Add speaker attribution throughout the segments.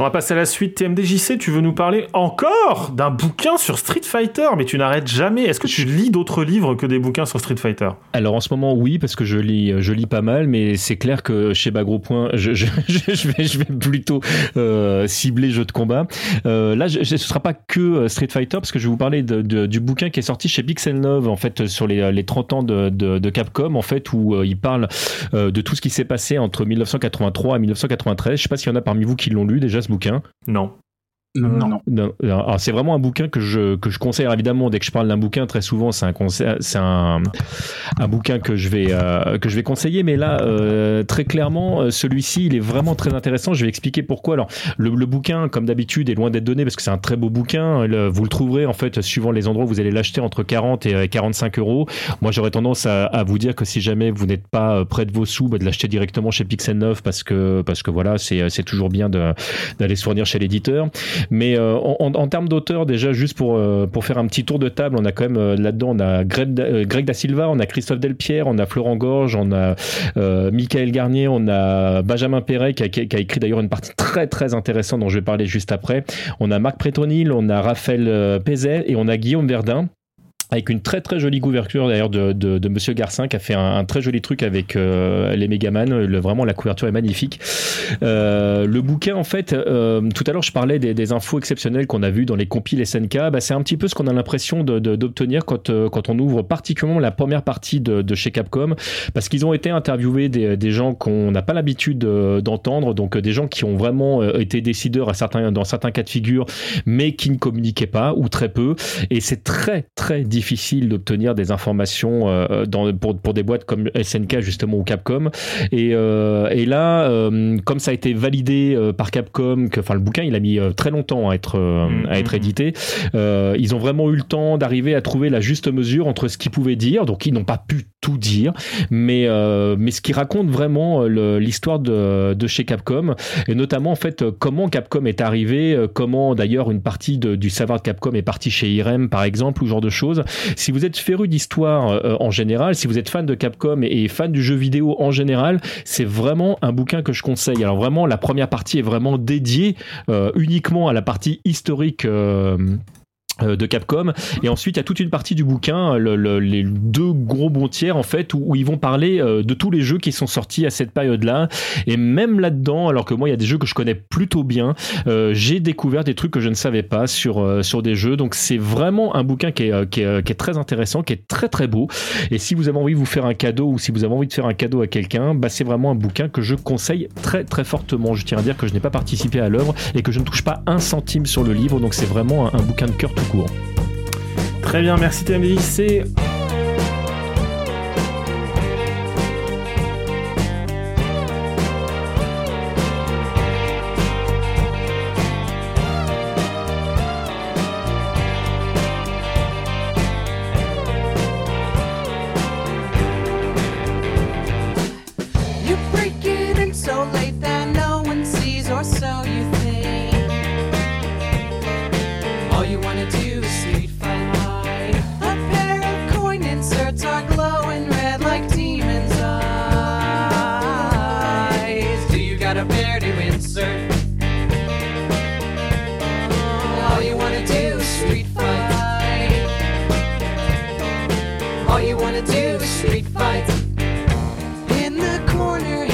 Speaker 1: On va passer à la suite. TMDJC, tu veux nous parler encore d'un bouquin sur Street Fighter, mais tu n'arrêtes jamais. Est-ce que tu lis d'autres livres que des bouquins sur Street Fighter?
Speaker 2: Alors en ce moment, oui, parce que je lis, je lis pas mal, mais c'est clair que chez Bagro Point, je, je, je, vais, je plutôt euh, cibler jeux de combat. Euh, là, ce ne sera pas que euh, Street Fighter, parce que je vais vous parler du bouquin qui est sorti chez Pixel 9, en fait, sur les, les 30 ans de, Capcom, en fait, où il parle de tout ce qui s'est passé entre 1983 et 1993. Je sais pas s'il y en a parmi vous qui l'ont lu déjà ce bouquin?
Speaker 1: Non.
Speaker 2: Non. non. Alors, c'est vraiment un bouquin que je, que je conseille. évidemment, dès que je parle d'un bouquin, très souvent, c'est un, c'est un, un bouquin que je vais, euh, que je vais conseiller. Mais là, euh, très clairement, euh, celui-ci, il est vraiment très intéressant. Je vais expliquer pourquoi. Alors, le, le bouquin, comme d'habitude, est loin d'être donné parce que c'est un très beau bouquin. vous le trouverez, en fait, suivant les endroits où vous allez l'acheter entre 40 et 45 euros. Moi, j'aurais tendance à, à, vous dire que si jamais vous n'êtes pas près de vos sous, bah, de l'acheter directement chez Pixel 9 parce que, parce que voilà, c'est, c'est toujours bien d'aller se fournir chez l'éditeur. Mais euh, en, termes d'auteur, déjà, juste pour, euh, pour faire un petit tour de table, on a quand même euh, là-dedans, on a Greg, Da Silva, on a Christophe Delpierre, on a Florent Gorge, on a Michael Garnier, on a Benjamin Perret qui a, écrit d'ailleurs une partie très très intéressante dont je vais parler juste après. On a Marc Prétonil, on a Raphaël Pézet et on a Guillaume Verdun avec une très très jolie couverture d'ailleurs de, de, de, Monsieur Garcin qui a fait un, très joli truc avec euh, les Megaman. Le, vraiment la couverture est magnifique. Euh, le bouquin en fait, euh, tout à l'heure je parlais des, des infos exceptionnelles qu'on a vues dans les compiles SNK. Bah, c'est un petit peu ce qu'on a l'impression d'obtenir quand, euh, quand on ouvre particulièrement la première partie de, de chez Capcom, parce qu'ils ont été interviewés des, des gens qu'on n'a pas l'habitude euh, d'entendre, donc des gens qui ont vraiment été décideurs à certains, dans certains cas de figure, mais qui ne communiquaient pas ou très peu. Et c'est très très difficile difficile d'obtenir des informations euh, dans, pour, pour, des boîtes comme SNK justement ou Capcom. Et, euh, et là, euh, comme ça a été validé par Capcom, que, enfin le bouquin il a mis très longtemps à être, à être mm-hmm. édité, ils ont vraiment eu le temps d'arriver à trouver la juste mesure entre ce qu'ils pouvaient dire, donc ils n'ont pas pu tout dire, mais, mais ce qui raconte vraiment l'histoire de, de chez Capcom, et notamment en fait comment Capcom est arrivé, comment d'ailleurs une partie du savoir de Capcom est partie chez IRM par exemple, ou ce genre de choses. Si vous êtes féru d'histoire euh, en général, si vous êtes fan de Capcom et, fan du jeu vidéo en général, c'est vraiment un bouquin que je conseille. Alors vraiment, la première partie est vraiment dédiée euh, uniquement à la partie historique euh, euh, de Capcom. Et ensuite il y a toute une partie du bouquin le, les deux gros bons tiers en fait où, ils vont parler euh, de tous les jeux qui sont sortis à cette période là et même là dedans alors que moi il y a des jeux que je connais plutôt bien euh, j'ai découvert des trucs que je ne savais pas sur sur des jeux. Donc c'est vraiment un bouquin qui est, qui est, très intéressant qui est très très beau. Et si vous avez envie de vous faire un cadeau ou si vous avez envie de faire un cadeau à quelqu'un bah c'est vraiment un bouquin que je conseille très très fortement. Je tiens à dire que je n'ai pas participé à l'œuvre et que je ne touche pas un centime sur le livre. Donc c'est vraiment un, un bouquin de cœur tout
Speaker 1: Très bien, merci TMDIC. All you wanna do is street fight in the corner.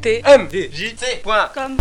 Speaker 3: T M D J T.
Speaker 1: Comme